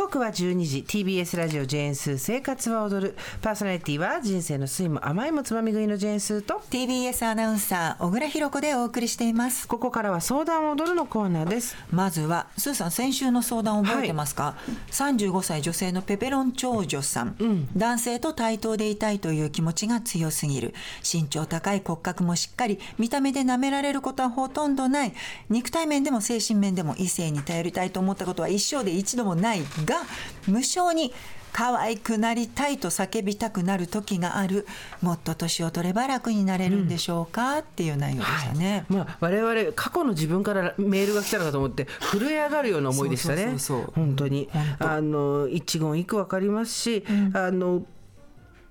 刻は12時。TBS ラジオジェーンスー生活は踊る。パーソナリティは人生の酸いも甘いもつまみ食いのジェーンスーと。TBS アナウンサー小倉弘子でお送りしています。ここからは相談を踊るのコーナーです。まずはスーさん先週の相談覚えてますか、はい、35歳女性のペペロン長女さん、うん、男性と対等でいたいという気持ちが強すぎる。身長高い骨格もしっかり見た目で舐められることはほとんどない。肉体面でも精神面でも異性に頼りたいと思ったことは一生で一度もないが無性に可愛くなりたいと叫びたくなる時がある。もっと年を取れば楽になれるんでしょうか、うん、っていう内容でしたね、はい、まあ、我々過去の自分からメールが来たのかと思って震え上がるような思いでしたね。本当に。あの一言一句分かりますし、うん、あの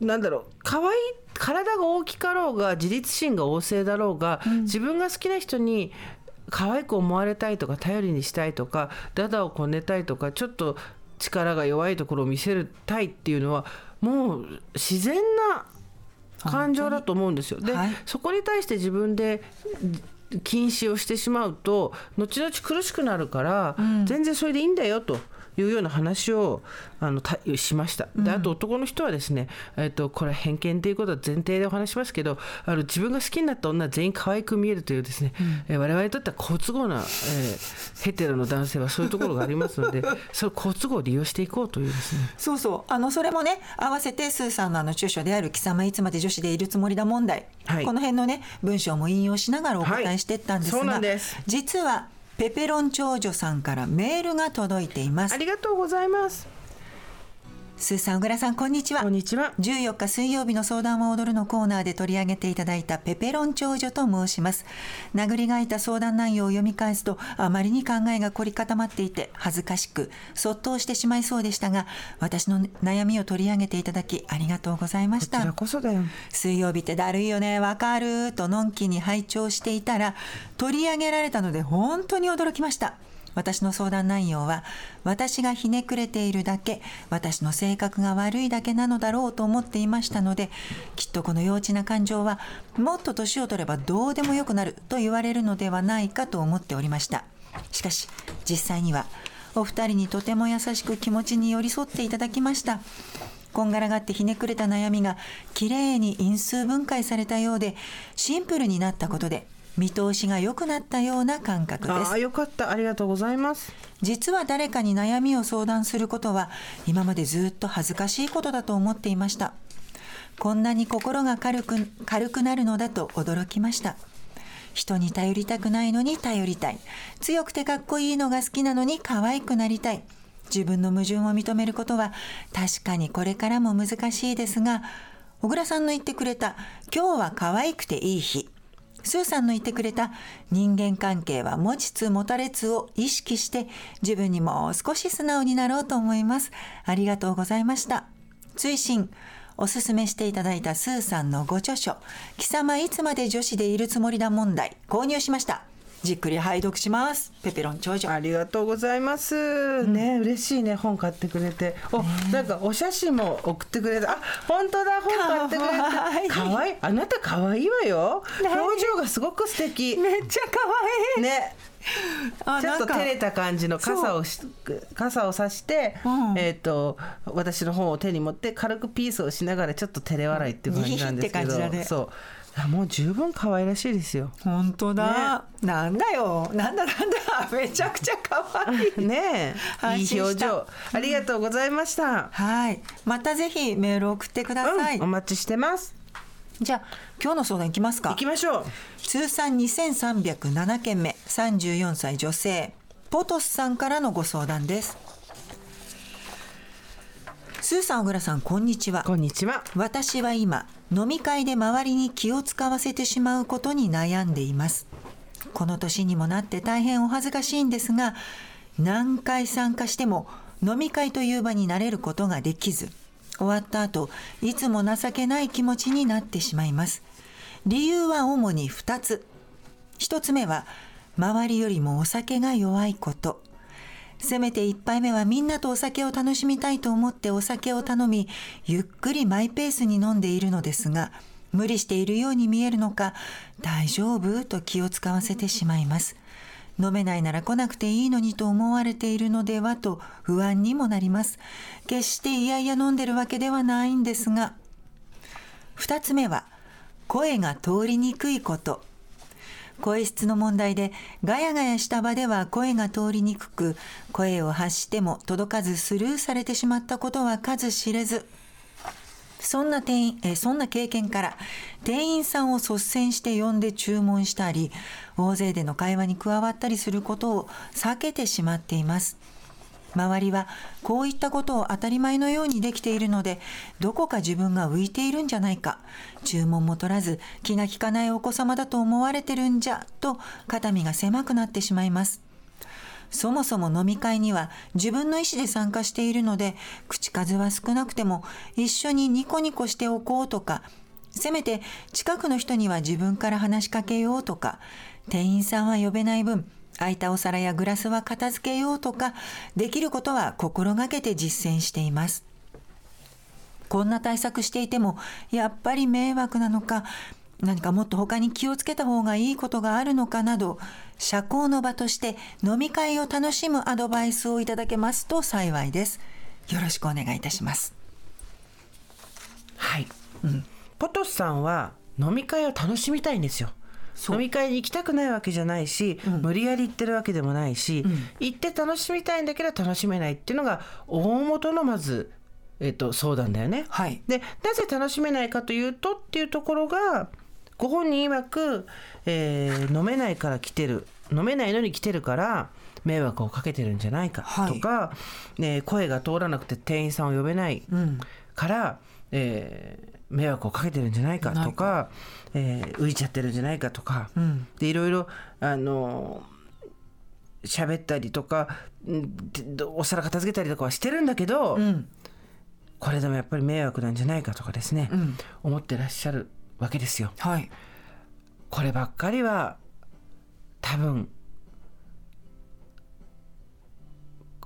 なんだろう。可愛い体が大きかろうが自立心が旺盛だろうが、うん、自分が好きな人に可愛く思われたいとか頼りにしたいとかダダをこねたいとかちょっと力が弱いところを見せるたいっていうのはもう自然な感情だと思うんですよ。で、はい、そこに対して自分で禁止をしてしまうと後々苦しくなるから、うん、全然それでいいんだよと。いうような話をあのたしました。であと男の人はですね、えーと、これは偏見ということは前提でお話しますけどあの自分が好きになった女は全員可愛く見えるというですね、うん、えー、我々にとっては好都合な、えー、ヘテロの男性はそういうところがありますので その好都合を利用していこうというですね。そうそう。あのそれもね合わせてスーさんのあの著書である「貴様いつまで女子でいるつもりだ問題」はい、この辺のね文章も引用しながらお答えしていったんですが、はい、実はペペロン長女さんからメールが届いています。ありがとうございます。スーさん小倉さんこんにちは。こんにちは。14日水曜日の相談を踊るのコーナーで取り上げていただいたペペロン長女と申します。殴り書いた相談内容を読み返すとあまりに考えが凝り固まっていて恥ずかしくそっとしてしまいそうでしたが私の悩みを取り上げていただきありがとうございました。こちらこそだよ。水曜日ってだるいよね。わかるとのんきに拝聴していたら取り上げられたので本当に驚きました私の相談内容は私がひねくれているだけ私の性格が悪いだけなのだろうと思っていましたのできっとこの幼稚な感情はもっと年を取ればどうでもよくなると言われるのではないかと思っておりました。しかし実際にはお二人にとても優しく気持ちに寄り添っていただきました。こんがらがってひねくれた悩みがきれいに因数分解されたようでシンプルになったことで見通しが良くなったような感覚です。あよかった。ありがとうございます。実は誰かに悩みを相談することは今までずっと恥ずかしいことだと思っていました。こんなに心が軽く軽くなるのだと驚きました。人に頼りたくないのに頼りたい。強くてかっこいいのが好きなのに可愛くなりたい。自分の矛盾を認めることは確かにこれからも難しいですが小倉さんの言ってくれた今日は可愛くていい日スーさんの言ってくれた人間関係は持ちつ持たれつを意識して自分にもう少し素直になろうと思います。ありがとうございました。追伸おすすめしていただいたスーさんのご著書「貴様いつまで女子でいるつもりだ問題」購入しました。じっくり拝読します。ペペロン長女ありがとうございます、うん、ね嬉しいね本買ってくれて。お、ね、なんかお写真も送ってくれたあ本当だ本買ってくれて。かわいい。あなたかわいいわよ。表情がすごく素敵。めっちゃかわいい。ね ちょっと照れた感じの傘を傘をさして、うん、えっ、ー、と私の本を手に持って軽くピースをしながらちょっと照れ笑いっていう感じなんですけど、そう。もう十分可愛らしいですよ。本当だ、ね、なんだよ。なんだなんだ。めちゃくちゃ可愛い。ねいい表情。ありがとうございました、はい。またぜひメール送ってください、うん、お待ちしてますじゃあ今日の相談いきますか。いきましょう。通算2307件目。34歳女性。ポトスさんからのご相談です。スーさん小倉さんこんにちは。こんにちは。私は今飲み会で周りに気を使わせてしまうことに悩んでいます。この年にもなって大変お恥ずかしいんですが何回参加しても飲み会という場になれることができず終わった後いつも情けない気持ちになってしまいます。理由は主に2つ。1つ目は周りよりもお酒が弱いこと。せめて1杯目はみんなとお酒を楽しみたいと思ってお酒を頼みゆっくりマイペースに飲んでいるのですが無理しているように見えるのか大丈夫？と気を使わせてしまいます。飲めないなら来なくていいのにと思われているのではと不安にもなります。決していやいや飲んでるわけではないんですが2つ目は声が通りにくいこと。声質の問題でガヤガヤした場では声が通りにくく声を発しても届かずスルーされてしまったことは数知れず。そんな店員えそんな経験から店員さんを率先して呼んで注文したり大勢での会話に加わったりすることを避けてしまっています。周りはこういったことを当たり前のようにできているのでどこか自分が浮いているんじゃないか注文も取らず気が利かないお子様だと思われてるんじゃと肩身が狭くなってしまいます。そもそも飲み会には自分の意思で参加しているので口数は少なくても一緒にニコニコしておこうとかせめて近くの人には自分から話しかけようとか店員さんは呼べない分空いたお皿やグラスは片付けようとかできることは心がけて実践しています。こんな対策していてもやっぱり迷惑なのか何かもっと他に気をつけた方がいいことがあるのかなど社交の場として飲み会を楽しむアドバイスをいただけますと幸いです。よろしくお願いいたします。はい、うん、ポトスさんは飲み会を楽しみたいんですよ。飲み会に行きたくないわけじゃないし、うん、無理やり行ってるわけでもないし、うん、行って楽しみたいんだけど楽しめないっていうのが大元のまず、えっと、相談だよね。はい、でなぜ楽しめないかというとっていうところがご本人曰く、えー、飲めないから来てる。飲めないのに来てるから迷惑をかけてるんじゃないか。とか、はい、ね、声が通らなくて店員さんを呼べない。から、うん、えー迷惑をかけてるんじゃないか。とか、えー、浮いちゃってるんじゃないかとか、うん、でいろいろあの喋ったりとかお皿片付けたりとかはしてるんだけど、うん、これでもやっぱり迷惑なんじゃないかとかですね、うん、思ってらっしゃるわけですよ。はい、こればっかりは多分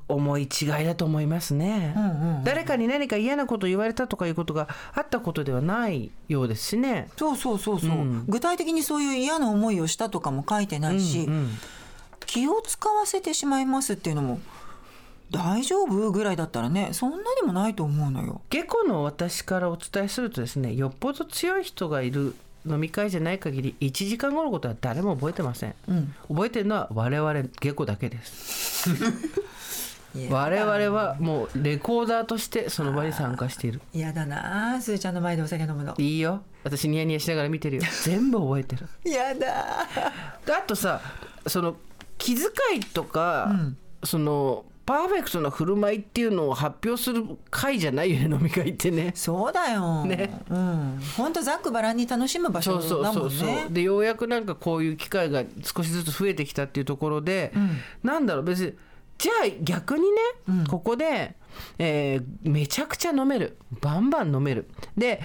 思い違いだと思いますね、うんうんうん、誰かに何か嫌なこと言われたとかいうことがあったことではないようですしね。そうそうそうそう、うん、具体的にそういう嫌な思いをしたとかも書いてないし、うんうん、気を使わせてしまいますっていうのも大丈夫ぐらいだったらねそんなにもないと思うのよ。下戸の私からお伝えするとですねよっぽど強い人がいる飲み会じゃない限り1時間後のことは誰も覚えてません、うん、覚えてるのは我々下戸だけです。我々はもうレコーダーとしてその場に参加している。嫌だなすーちゃんの前でお酒飲むの。いいよ。私ニヤニヤしながら見てるよ。全部覚えてる。嫌だ。あとさその気遣いとか、うん、そのパーフェクトな振る舞いっていうのを発表する会じゃないよね飲み会ってね。そうだよ。ね。うん。本当ざっくばらんに楽しむ場所だもんねそうそうそうでようやくなんかこういう機会が少しずつ増えてきたっていうところで、うん、なんだろう別にじゃあ逆にね、うん、ここで、えー、めちゃくちゃ飲める。バンバン飲める。で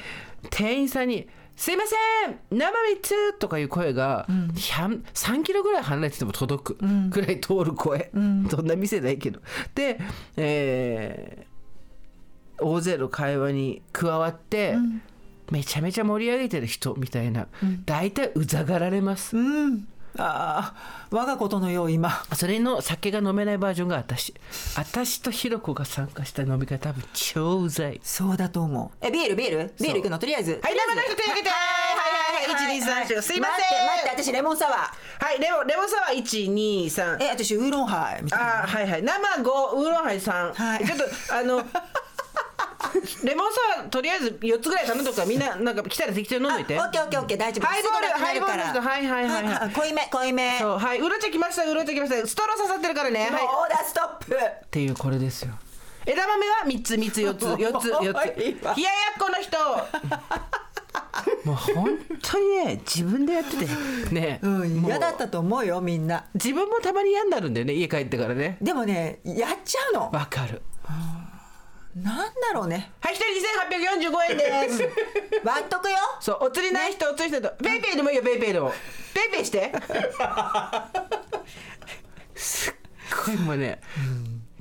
店員さんに「すいません生3つ!」とかいう声が、うん、3キロぐらい離れてても届くぐらい通る声、うん、そんな店ないけど。で、えー、大勢の会話に加わって、うん。めちゃめちゃ盛り上げてる人みたいな、大体うざがられます。うんああ我がことのよう今。それの酒が飲めないバージョンが私。私とひろこが参加した飲み会多分超うざい。そうだと思う。えビール？ビール？ビールいくの？とりあえず。はい生の人手挙げてはいはいはいはい123すいません待って私レモンサワーはいレモンレモンサワー123え私ウーロンハイあはいはい生5ウーロンハイ3はいちょっとあの レモンサワーとりあえず4つぐらい頼むとかみんななんか来たら適当に飲んどいて。オッケーオッケーオッケー大丈夫。ハイボールハイボールはいはいはいはい。濃いめ濃いめ。そうはいウロ茶来ましたウロ茶来ました。ストロー刺さってるからねはい。オーダーストップ。っていうこれですよ。枝豆は3つ3つ4つ 4つ4つ。冷ややっこの人。もう本当にね自分でやってて。ね、うん、嫌だったと思うよみんな。自分もたまに嫌になるんだよね家帰ってからね。でもねやっちゃうの。わかるなんだろうね。はい一人2845円です。割っとくよ。そうお釣りない人、お釣り人ペイペイでもいいよペイペイでも。ペイペイして。すっごいもうね、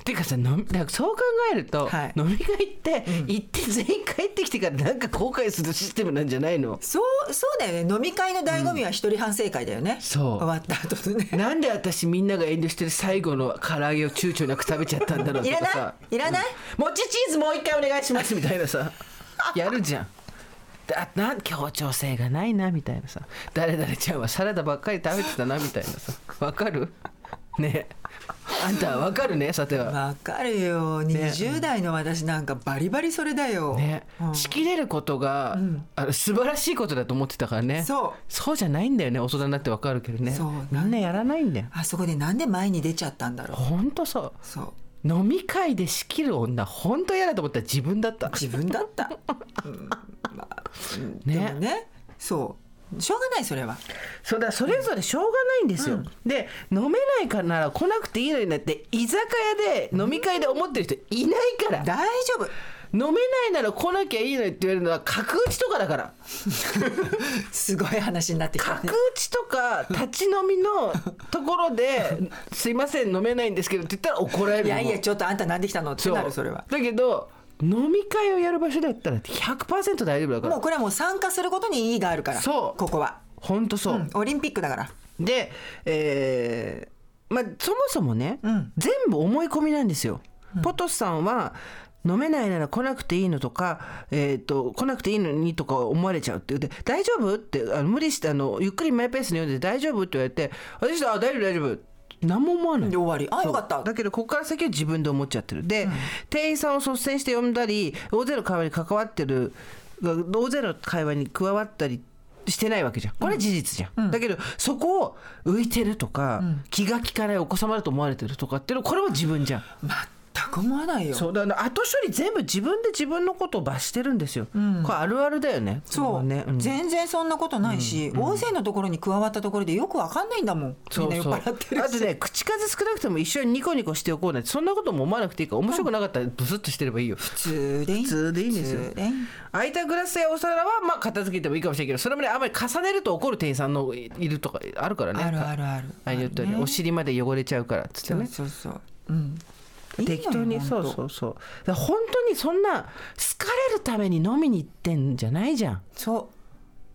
ていうかさ飲みだからそう考えると、はい。飲み会って行って全員帰ってきてからなんか後悔するシステムなんじゃないの？そうそうだよね。飲み会の醍醐味は一人反省会だよね、そう。終わった後でね。なんで私みんなが遠慮してる最後の唐揚げを躊躇なく食べちゃったんだろうといらなかさい？いらない、もちチーズもう一回お願いしますみたいなさ。やるじゃん。だなん協調性がないなみたいなさ。誰々ちゃんはサラダばっかり食べてたなみたいなさ。わかる？ね。えあんたわかるねさては。わかるよ。20代の私なんかバリバリそれだよ、ね、うん。仕切れることが、あの素晴らしいことだと思ってたからね。そう。そうじゃないんだよね大人になってわかるけどね。そう。みんなやらないんだよ。あそこでなんで前に出ちゃったんだろう。ほんとそう。そう。飲み会で仕切る女ほんと嫌だと思ったら自分だった。自分だった、うん。まあうん。ね。ねそうしょうがないそれは。そうだそれぞれしょうがないんですよ、で飲めないからなら来なくていいのになって居酒屋で飲み会で思ってる人いないから、大丈夫。飲めないなら来なきゃいいのにって言われるのは角打ちとかだから。すごい話になってきた角ね打ちとか立ち飲みのところで「すいません飲めないんですけど」って言ったら怒られるの。いやいやちょっとあんたなんで来たのってなるそれは。だけど飲み会をやる場所だったら100%大丈夫だから。もうこれはもう参加することに意義があるから。そう。ここは、ほんとそう、うん。オリンピックだから。で、えーまあ、そもそもね、うん。全部思い込みなんですよ。ポトスさんは飲めないなら来なくていいのとか、えー、と来なくていいのにとか思われちゃうって言って「大丈夫?」ってあの無理してあのゆっくりマイペースに読んで「大丈夫?」って言われて私は「あ大丈夫大丈夫」何も思わない。で終わり。あよかった。だけどここから先は自分で思っちゃってる。で、店員さんを率先して呼んだり大勢の会話に関わってる大勢の会話に加わったりしてないわけじゃん。これは事実じゃん、だけどそこを浮いてるとか、気が利かないお子様だと思われてるとかっていうのこれは自分じゃん。全く思わないよそうだから後処理全部自分で自分のことを罰してるんですよ、これあるあるだよね。そう、ね、ん。全然そんなことないし、大勢のところに加わったところでよくわかんないんだもん。みんな酔っ払ってるし。あとね口数少なくても一緒にニコニコしておこうなんてそんなことも思わなくていいから面白くなかったらブスッとしてればいいよ、普通でいい普通でいいんですよ。空いたグラスやお皿はまあ片付けてもいいかもしれないけどそれもねあんまり重ねると怒る店員さんのいるとかあるからね。あるあるある。あれによってはね。お尻まで汚れちゃうからっつってそうねそうそう。うん適当にそうそうそう。本当にそんな好かれるために飲みに行ってんじゃないじゃん。そう。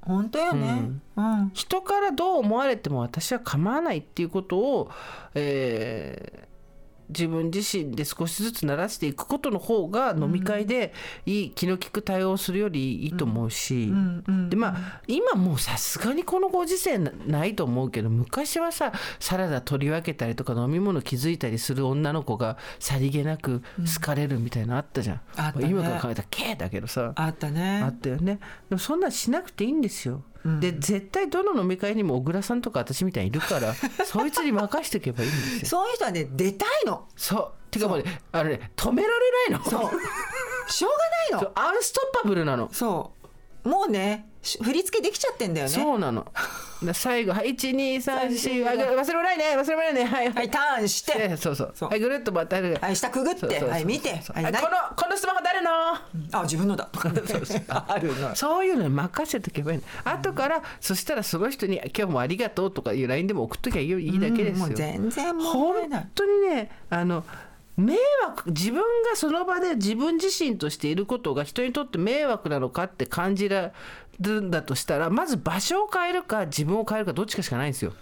本当よね。うん、人からどう思われても私は構わないっていうことを、えー自分自身で少しずつ慣らしていくことの方が飲み会でいい気の利く対応をするよりいいと思うし、でまあ今もうさすがにこのご時世なないと思うけど昔はさサラダ取り分けたりとか飲み物気づいたりする女の子がさりげなく好かれるみたいなのあったじゃん、あったね。今から考えたら「け」だけどさ。あったね。あったよね。でもそんなんしなくていいんですよ、で絶対どの飲み会にも小倉さんとか私みたいにいるから そいつに任しておけばいいんですよ。そういう人はね出たいの。そう。てかもうねあのね止められないの。そう。しょうがないの。アンストッパブルなの。そう。もうねし振り付けできちゃってんだよね。そうなの。で 最後「はい1234忘れ物ないね忘れ物ないねはいはい。ターンして。えそうそう。そう。はいぐるっと回ってはいはい。下くぐって。はい見て。はいこのこのスマホ誰の？あ自分のだ。とか あるの。そういうのに任せとけばいいの。後からそしたらその人に「今日もありがとう」とかいう LINE でも送っときゃいいよいいだけですよ。もう全然問題ない。本当にねあの迷惑自分がその場で自分自身としていることが人にとって迷惑なのかって感じるんだとしたらまず場所を変えるか自分を変えるかどっちかしかないんですよ。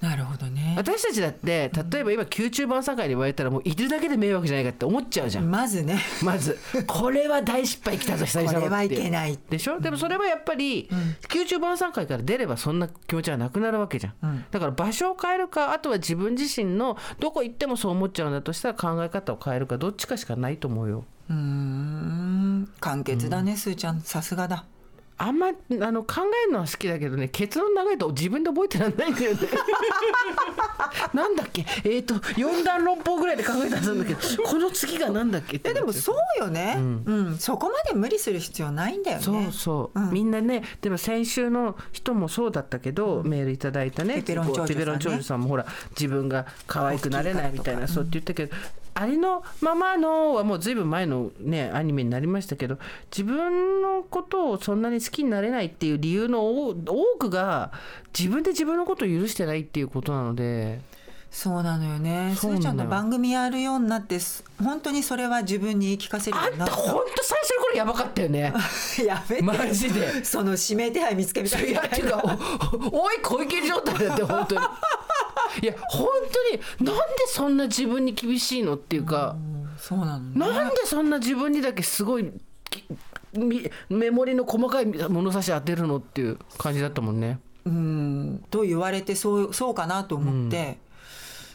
なるほどね。私たちだって例えば今宮中晩餐会に言われたらもういるだけで迷惑じゃないかって思っちゃうじゃん。まずね。まず。これは大失敗きたぞ久々のこれはいけないでしょ？でもそれはやっぱり、宮中晩餐会から出ればそんな気持ちはなくなるわけじゃん、だから場所を変えるかあとは自分自身のどこ行ってもそう思っちゃうんだとしたら考え方を変えるかどっちかしかないと思うよ。うーん。簡潔だねすーちゃん。さすがだあんまあの考えるのは好きだけどね結論長いと自分で覚えてらんないんだよね。なんだっけ？えっ、と四段論法ぐらいで考えたんだけど この次がなんだっけ？ってえでもそうよね。うん。そこまで無理する必要ないんだよね。そうそう、うん。みんなねでも先週の人もそうだったけど、メールいただいたねペペロン長女さんね。さんもほら自分が可愛くなれないみたいなそうって言ったけどありのままのはもうずいぶん前のねアニメになりましたけど自分のことをそんなに好きになれないっていう理由の多くが自分で自分のことを許してないっていうことなので。そうなのよね。すーちゃんの番組やるようになって本当にそれは自分に言い聞かせるようになった。本当最初の頃やばかったよね。やべマジで。その指名手配見つけみたいな。っていうか おい小池状態だって本当にいや本当になんでそんな自分に厳しいのっていうかそうなの、ね、なんでそんな自分にだけすごいメモリの細かい物差し当てるのっていう感じだったもんね。うんと言われてそうそうかなと思って、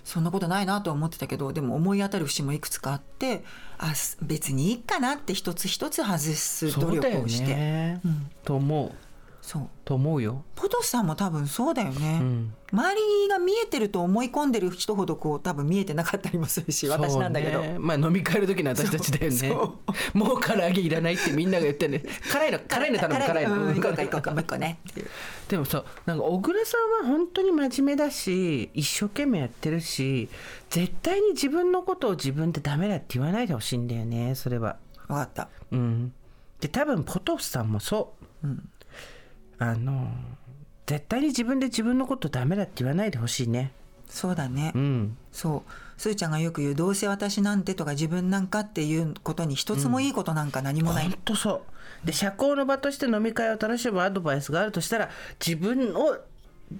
そんなことないなとは思ってたけどでも思い当たる節もいくつかあってあ別にいいかなって一つ一つ外す努力をして。ねうん、と思う。そう。と思うよ。ポトスさんも多分そうだよね、うん、周りが見えてると思い込んでる人ほどこう多分見えてなかったりもするし、私なんだけど、まあ飲み会の時の私たちだよね。もう唐揚げいらないってみんなが言ってね。辛いの 辛いの頼む辛いの、うん、行こうか行こうかもう一個ねでもさなんか小倉さんは本当に真面目だし一生懸命やってるし絶対に自分のことを自分でダメだって言わないでほしいんだよねそれは。分かった。うん。で多分ポトフさんもそう、うんあの絶対に自分で自分のことダメだって言わないでほしいね。そうだね、うん、そう。すーちゃんがよく言う「どうせ私なんて」とか「自分なんか」っていうことに一つもいいことなんか何もない、うん、ほんとそう。で社交の場として飲み会を楽しむアドバイスがあるとしたら自分を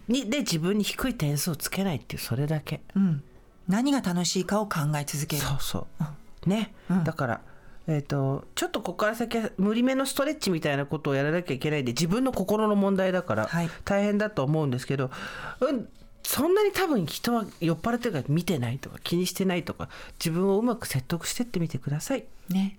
にで自分に低い点数をつけないっていうそれだけ、うん、何が楽しいかを考え続ける。そうそう、うん、ね、だからえーと、ちょっとここから先は無理めのストレッチみたいなことをやらなきゃいけないんで自分の心の問題だから大変だと思うんですけど、はい、うん、そんなに多分人は酔っ払ってるから見てないとか気にしてないとか自分をうまく説得してってみてください。ね